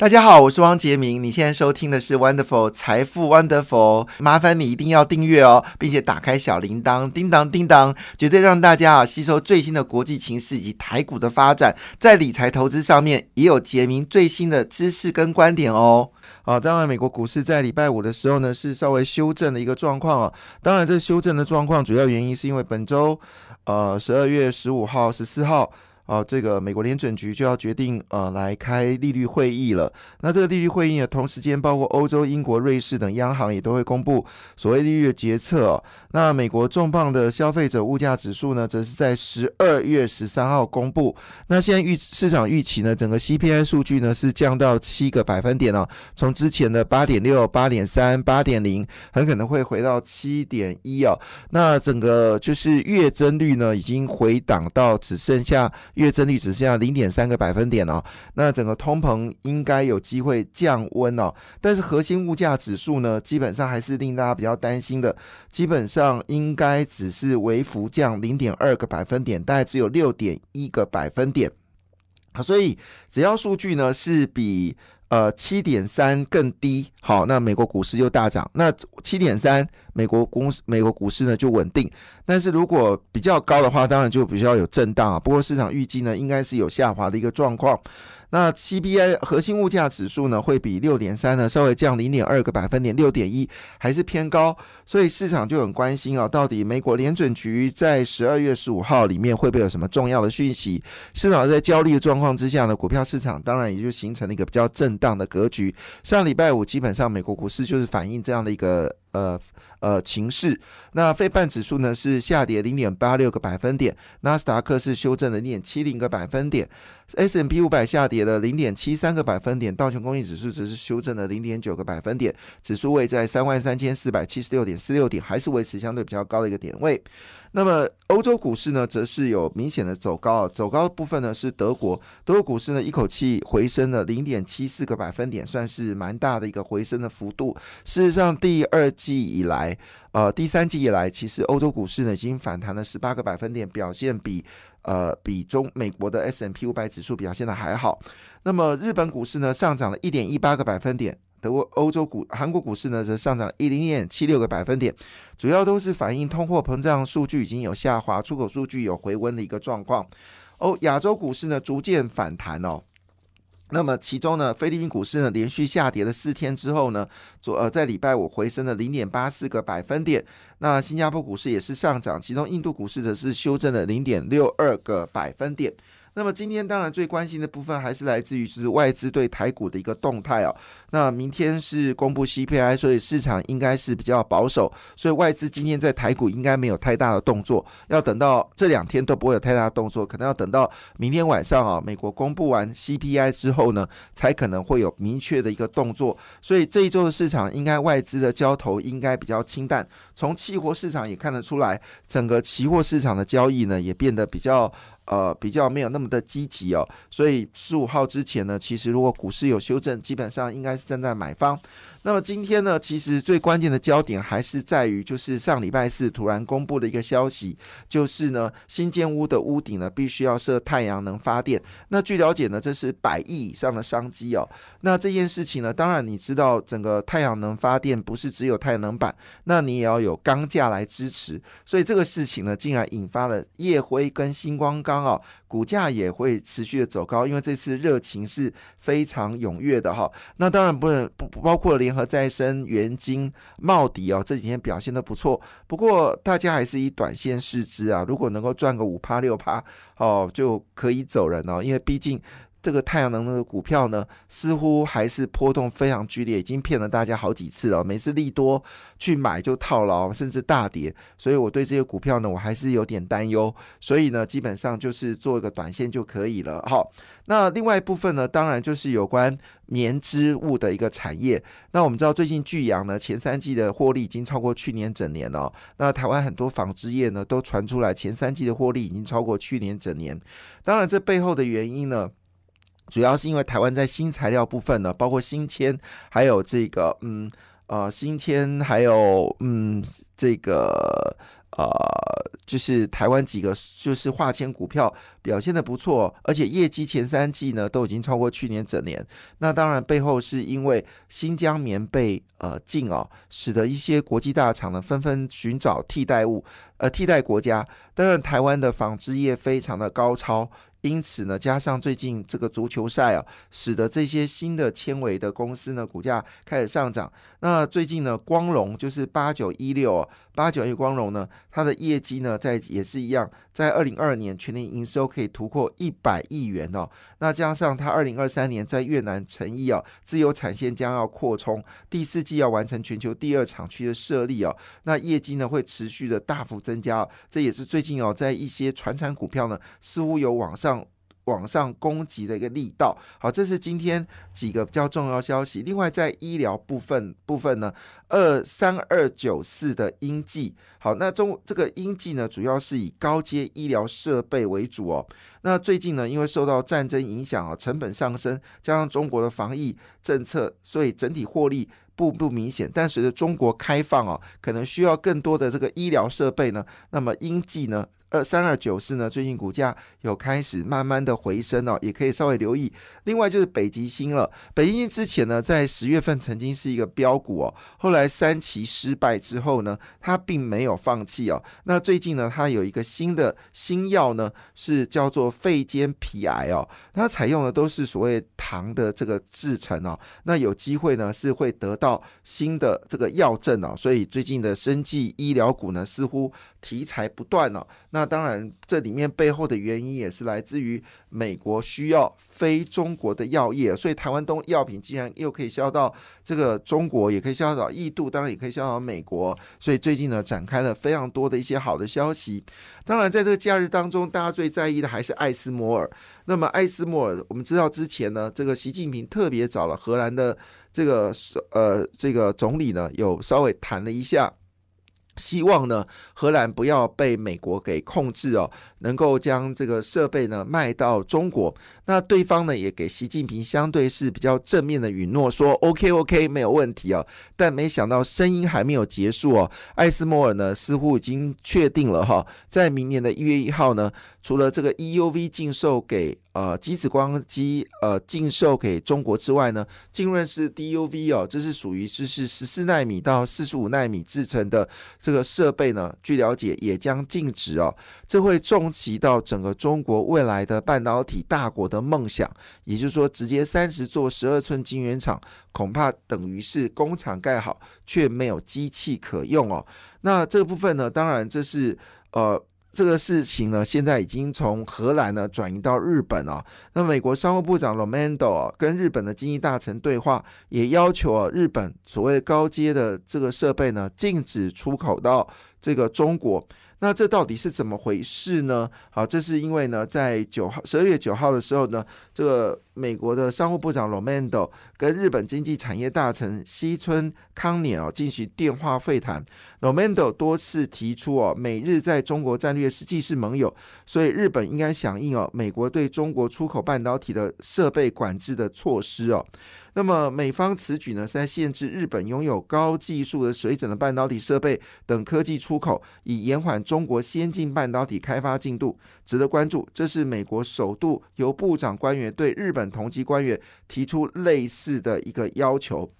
大家好，我是汪杰明。你现在收听的是 Wonderful 财富 Wonderful，麻烦你一定要订阅哦，并且打开小铃铛，叮当叮当，绝对让大家啊吸收最新的国际情势以及台股的发展，在理财投资上面也有杰明最新的知识跟观点哦。啊，当然，美国股市在礼拜五的时候呢是稍微修正的一个状况啊。当然，这修正的状况主要原因是因为本周呃十二月十五号、十四号。哦，这个美国联准局就要决定呃来开利率会议了。那这个利率会议呢，同时间包括欧洲、英国、瑞士等央行也都会公布所谓利率的决策。哦。那美国重磅的消费者物价指数呢，则是在十二月十三号公布。那现在预市场预期呢，整个 CPI 数据呢是降到七个百分点哦，从之前的八点六、八点三、八点零，很可能会回到七点一哦。那整个就是月增率呢，已经回档到只剩下。月增率只剩下零点三个百分点哦，那整个通膨应该有机会降温哦，但是核心物价指数呢，基本上还是令大家比较担心的，基本上应该只是微幅降零点二个百分点，大概只有六点一个百分点，好，所以只要数据呢是比。呃，七点三更低，好，那美国股市就大涨。那七点三，美国公美国股市呢就稳定。但是如果比较高的话，当然就比较有震荡啊。不过市场预计呢，应该是有下滑的一个状况。那 CPI 核心物价指数呢，会比六点三呢稍微降零点二个百分点，六点一还是偏高，所以市场就很关心啊，到底美国联准局在十二月十五号里面会不会有什么重要的讯息？市场在焦虑的状况之下呢，股票市场当然也就形成了一个比较震荡的格局。上礼拜五基本上美国股市就是反映这样的一个。呃呃，情势。那费半指数呢是下跌零点八六个百分点，纳斯达克是修正了零点七零个百分点，S M P 五百下跌了零点七三个百分点，道琼工业指数则是修正了零点九个百分点，指数位在三万三千四百七十六点四六点，还是维持相对比较高的一个点位。那么欧洲股市呢，则是有明显的走高，走高的部分呢是德国，德国股市呢一口气回升了零点七四个百分点，算是蛮大的一个回升的幅度。事实上，第二季以来，呃，第三季以来，其实欧洲股市呢已经反弹了十八个百分点，表现比呃比中美国的 S M P 五百指数表现的还好。那么日本股市呢上涨了一点一八个百分点。德国、欧洲股、韩国股市呢，则上涨一零点七六个百分点，主要都是反映通货膨胀数据已经有下滑，出口数据有回温的一个状况。哦，亚洲股市呢逐渐反弹哦。那么其中呢，菲律宾股市呢连续下跌了四天之后呢，昨呃在礼拜五回升了零点八四个百分点。那新加坡股市也是上涨，其中印度股市则是修正了零点六二个百分点。那么今天当然最关心的部分还是来自于就是外资对台股的一个动态哦。那明天是公布 CPI，所以市场应该是比较保守，所以外资今天在台股应该没有太大的动作。要等到这两天都不会有太大的动作，可能要等到明天晚上啊，美国公布完 CPI 之后呢，才可能会有明确的一个动作。所以这一周的市场应该外资的交投应该比较清淡。从期货市场也看得出来，整个期货市场的交易呢也变得比较。呃，比较没有那么的积极哦，所以十五号之前呢，其实如果股市有修正，基本上应该是站在买方。那么今天呢，其实最关键的焦点还是在于，就是上礼拜四突然公布的一个消息，就是呢，新建屋的屋顶呢必须要设太阳能发电。那据了解呢，这是百亿以上的商机哦。那这件事情呢，当然你知道，整个太阳能发电不是只有太阳能板，那你也要有钢架来支持。所以这个事情呢，竟然引发了夜辉跟星光刚啊，股价也会持续的走高，因为这次热情是非常踊跃的哈。那当然不能不不包括。联合再生、元金、茂迪哦，这几天表现的不错。不过大家还是以短线试之啊，如果能够赚个五趴六趴哦，就可以走人哦。因为毕竟这个太阳能的股票呢，似乎还是波动非常剧烈，已经骗了大家好几次了。每次利多去买就套牢，甚至大跌，所以我对这些股票呢，我还是有点担忧。所以呢，基本上就是做一个短线就可以了。好。那另外一部分呢，当然就是有关棉织物的一个产业。那我们知道，最近巨阳呢，前三季的获利已经超过去年整年了。那台湾很多纺织业呢，都传出来前三季的获利已经超过去年整年。当然，这背后的原因呢，主要是因为台湾在新材料部分呢，包括新铅，还有这个嗯呃新铅，还有嗯这个。呃，就是台湾几个就是化纤股票表现的不错，而且业绩前三季呢都已经超过去年整年。那当然背后是因为新疆棉被呃禁哦，使得一些国际大厂呢纷纷寻找替代物，呃替代国家。当然台湾的纺织业非常的高超。因此呢，加上最近这个足球赛啊，使得这些新的纤维的公司呢，股价开始上涨。那最近呢，光荣就是八九一六八九一光荣呢，它的业绩呢，在也是一样，在二零二二年全年营收可以突破一百亿元哦。那加上它二零二三年在越南成衣啊，自有产线将要扩充，第四季要完成全球第二厂区的设立哦，那业绩呢会持续的大幅增加。这也是最近哦，在一些传产股票呢，似乎有往上。往上攻击的一个力道，好，这是今天几个比较重要消息。另外，在医疗部分部分呢，二三二九四的英记，好，那中这个英记呢，主要是以高阶医疗设备为主哦。那最近呢，因为受到战争影响啊，成本上升，加上中国的防疫政策，所以整体获利不不明显。但随着中国开放哦，可能需要更多的这个医疗设备呢，那么英记呢？二三二九四呢，最近股价有开始慢慢的回升哦，也可以稍微留意。另外就是北极星了，北极星之前呢，在十月份曾经是一个标股哦，后来三期失败之后呢，它并没有放弃哦。那最近呢，它有一个新的新药呢，是叫做肺间皮癌哦，它采用的都是所谓糖的这个制成哦，那有机会呢是会得到新的这个药证哦，所以最近的生技医疗股呢，似乎题材不断哦，那。那当然，这里面背后的原因也是来自于美国需要非中国的药业，所以台湾东药品既然又可以销到这个中国，也可以销到印度，当然也可以销到美国，所以最近呢展开了非常多的一些好的消息。当然，在这个假日当中，大家最在意的还是艾斯摩尔。那么艾斯摩尔，我们知道之前呢，这个习近平特别找了荷兰的这个呃这个总理呢，有稍微谈了一下。希望呢，荷兰不要被美国给控制哦，能够将这个设备呢卖到中国。那对方呢也给习近平相对是比较正面的允诺，说 OK OK 没有问题哦。但没想到声音还没有结束哦，艾斯摩尔呢似乎已经确定了哈，在明年的一月一号呢，除了这个 EUV 禁售给。呃，极紫光机呃禁售给中国之外呢，浸润式 DUV 哦，这是属于是是十四纳米到四十五纳米制成的这个设备呢，据了解也将禁止哦，这会重击到整个中国未来的半导体大国的梦想，也就是说，直接三十座十二寸晶圆厂，恐怕等于是工厂盖好却没有机器可用哦。那这个部分呢，当然这是呃。这个事情呢，现在已经从荷兰呢转移到日本了。那美国商务部长 Romeo 跟日本的经济大臣对话，也要求啊日本所谓高阶的这个设备呢，禁止出口到这个中国。那这到底是怎么回事呢？好，这是因为呢，在九号十二月九号的时候呢，这个美国的商务部长 Romando 跟日本经济产业大臣西村康稔哦进行电话会谈。Romando 多次提出哦，美日在中国战略实际是盟友，所以日本应该响应哦美国对中国出口半导体的设备管制的措施哦。那么美方此举呢，是在限制日本拥有高技术的水准的半导体设备等科技出口，以延缓中国先进半导体开发进度，值得关注。这是美国首度由部长官员对日本同级官员提出类似的一个要求。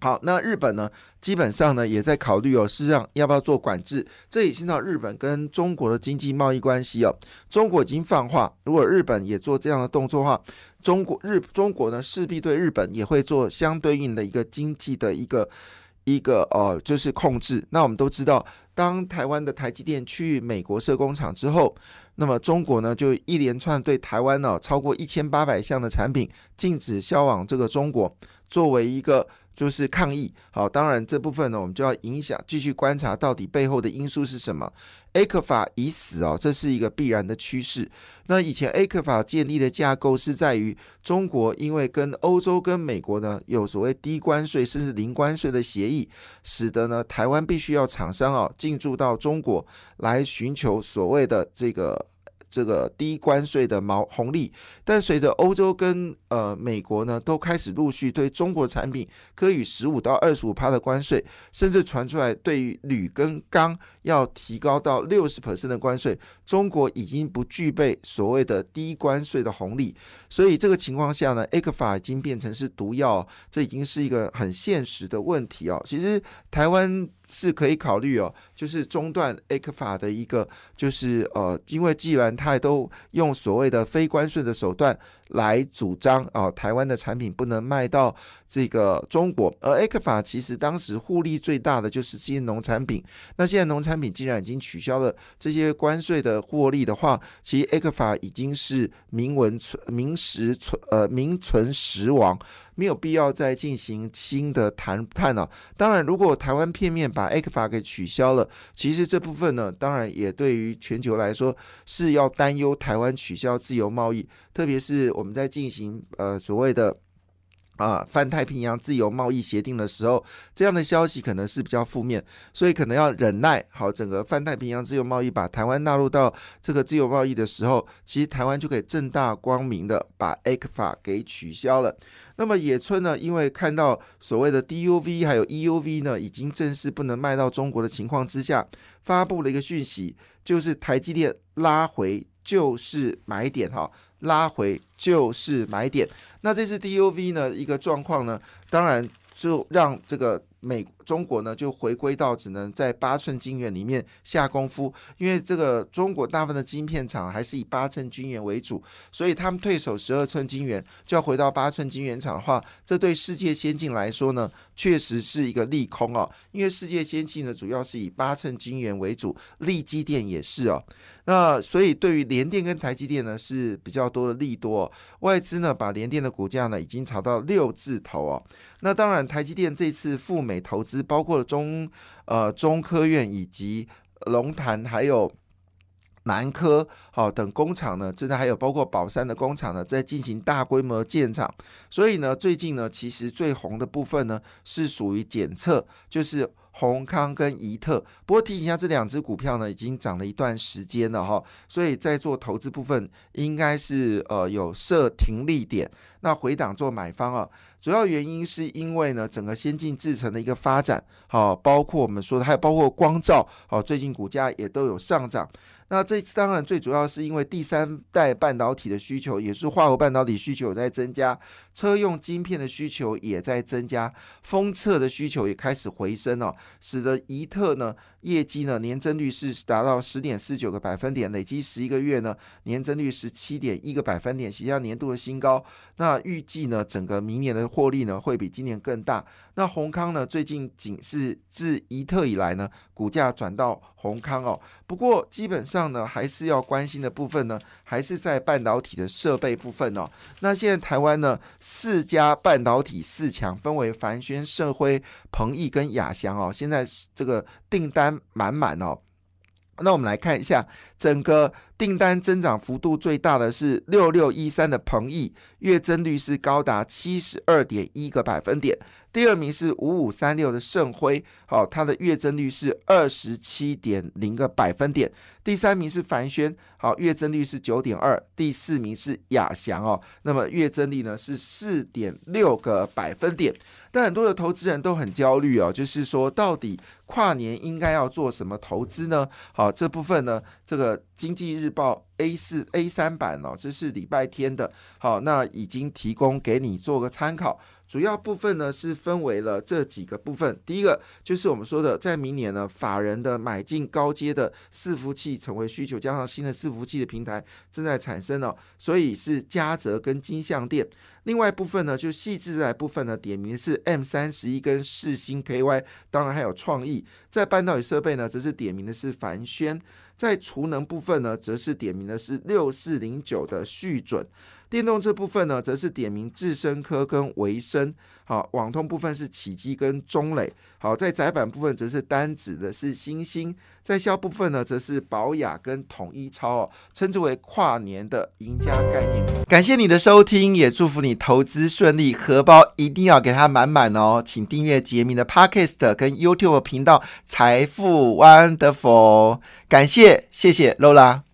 好，那日本呢，基本上呢也在考虑哦，是让要不要做管制。这也牵到日本跟中国的经济贸易关系哦。中国已经放话，如果日本也做这样的动作的话。中国日中国呢势必对日本也会做相对应的一个经济的一个一个呃就是控制。那我们都知道，当台湾的台积电去美国设工厂之后，那么中国呢就一连串对台湾呢超过一千八百项的产品禁止销往这个中国，作为一个。就是抗议，好，当然这部分呢，我们就要影响继续观察到底背后的因素是什么。A 克法已死哦，这是一个必然的趋势。那以前 A 克法建立的架构是在于中国，因为跟欧洲跟美国呢有所谓低关税甚至零关税的协议，使得呢台湾必须要厂商啊进驻到中国来寻求所谓的这个。这个低关税的毛红利，但随着欧洲跟呃美国呢都开始陆续对中国产品科予十五到二十五趴的关税，甚至传出来对于铝跟钢要提高到六十 percent 的关税，中国已经不具备所谓的低关税的红利，所以这个情况下呢，A 克法已经变成是毒药，这已经是一个很现实的问题哦。其实台湾。是可以考虑哦，就是中断 A 克法的一个，就是呃，因为既然他都用所谓的非关税的手段来主张啊，台湾的产品不能卖到这个中国，而 A 克法其实当时获利最大的就是这些农产品。那现在农产品既然已经取消了这些关税的获利的话，其实 A 克法已经是名文存名实存呃名存实亡。没有必要再进行新的谈判了。当然，如果台湾片面把 A 克法给取消了，其实这部分呢，当然也对于全球来说是要担忧台湾取消自由贸易，特别是我们在进行呃所谓的。啊，泛太平洋自由贸易协定的时候，这样的消息可能是比较负面，所以可能要忍耐。好，整个泛太平洋自由贸易把台湾纳入到这个自由贸易的时候，其实台湾就可以正大光明的把 A 克法给取消了。那么野村呢，因为看到所谓的 DUV 还有 EUV 呢，已经正式不能卖到中国的情况之下，发布了一个讯息，就是台积电拉回就是买点哈。拉回就是买点，那这次 DUV 呢一个状况呢，当然就让这个。美中国呢就回归到只能在八寸晶圆里面下功夫，因为这个中国大部分的晶片厂还是以八寸晶圆为主，所以他们退守十二寸晶圆，就要回到八寸晶圆厂的话，这对世界先进来说呢，确实是一个利空哦。因为世界先进呢主要是以八寸晶圆为主，利基电也是哦。那所以对于联电跟台积电呢是比较多的利多，外资呢把联电的股价呢已经炒到六字头哦。那当然台积电这次赴美。投资包括了中呃中科院以及龙潭还有南科好等工厂呢，正在还有包括宝山的工厂呢，在进行大规模建厂。所以呢，最近呢，其实最红的部分呢，是属于检测，就是宏康跟怡特。不过提醒一下，这两只股票呢，已经涨了一段时间了哈，所以在做投资部分，应该是呃有设停利点，那回档做买方啊。主要原因是因为呢，整个先进制程的一个发展，好，包括我们说的，还有包括光照，好，最近股价也都有上涨。那这次当然最主要是因为第三代半导体的需求，也是化合半导体需求在增加，车用晶片的需求也在增加，封测的需求也开始回升哦，使得怡特呢业绩呢年增率是达到十点四九个百分点，累积十一个月呢年增率十七点一个百分点，写下年度的新高。那预计呢整个明年的获利呢会比今年更大。那宏康呢最近仅是自一特以来呢股价转到宏康哦，不过基本上。呢，还是要关心的部分呢，还是在半导体的设备部分哦。那现在台湾呢，四家半导体四强分为凡轩、盛辉、鹏毅跟雅翔哦，现在这个订单满满哦。那我们来看一下，整个订单增长幅度最大的是六六一三的鹏毅，月增率是高达七十二点一个百分点。第二名是五五三六的盛辉，好，它的月增率是二十七点零个百分点。第三名是凡轩，好，月增率是九点二。第四名是亚翔哦，那么月增率呢是四点六个百分点。但很多的投资人都很焦虑哦，就是说到底跨年应该要做什么投资呢？好，这部分呢，这个经济日日报 A 四 A 三版哦，这是礼拜天的，好，那已经提供给你做个参考。主要部分呢是分为了这几个部分，第一个就是我们说的，在明年呢，法人的买进高阶的伺服器成为需求，加上新的伺服器的平台正在产生哦，所以是嘉泽跟金相店。另外部分呢，就细致来部分呢，点名是 M 三十一跟世星 KY，当然还有创意。在半导体设备呢，则是点名的是凡轩。在储能部分呢，则是点名的是六四零九的续准。电动车部分呢，则是点名智深科跟维生。好，网通部分是启基跟中磊。好，在窄板部分则是单指的是星星。在销部分呢，则是宝雅跟统一超哦，称之为跨年的赢家概念。感谢你的收听，也祝福你投资顺利，荷包一定要给它满满哦。请订阅杰明的 Podcast 跟 YouTube 频道财富 Wonderful。感谢，谢谢 Lola。